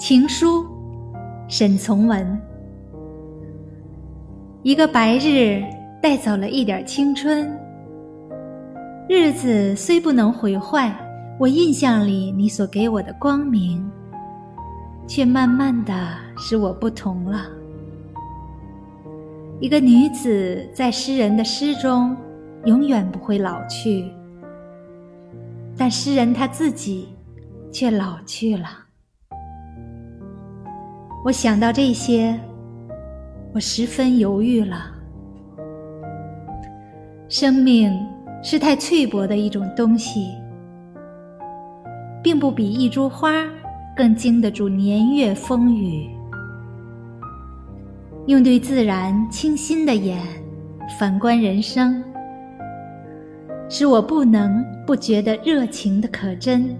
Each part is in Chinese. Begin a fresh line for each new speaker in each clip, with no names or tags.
情书，沈从文。一个白日带走了一点青春，日子虽不能毁坏我印象里你所给我的光明，却慢慢的使我不同了。一个女子在诗人的诗中永远不会老去，但诗人他自己却老去了。我想到这些，我十分犹豫了。生命是太脆薄的一种东西，并不比一株花更经得住年月风雨。用对自然清新的眼反观人生，使我不能不觉得热情的可真，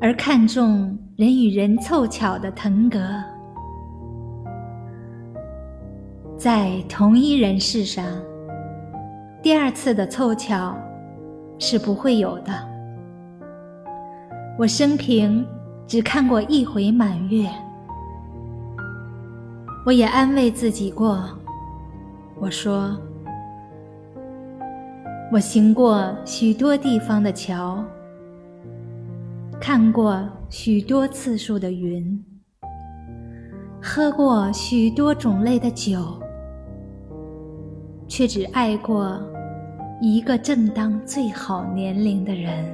而看重。人与人凑巧的腾格，在同一人世上，第二次的凑巧是不会有的。我生平只看过一回满月，我也安慰自己过，我说，我行过许多地方的桥。看过许多次数的云，喝过许多种类的酒，却只爱过一个正当最好年龄的人。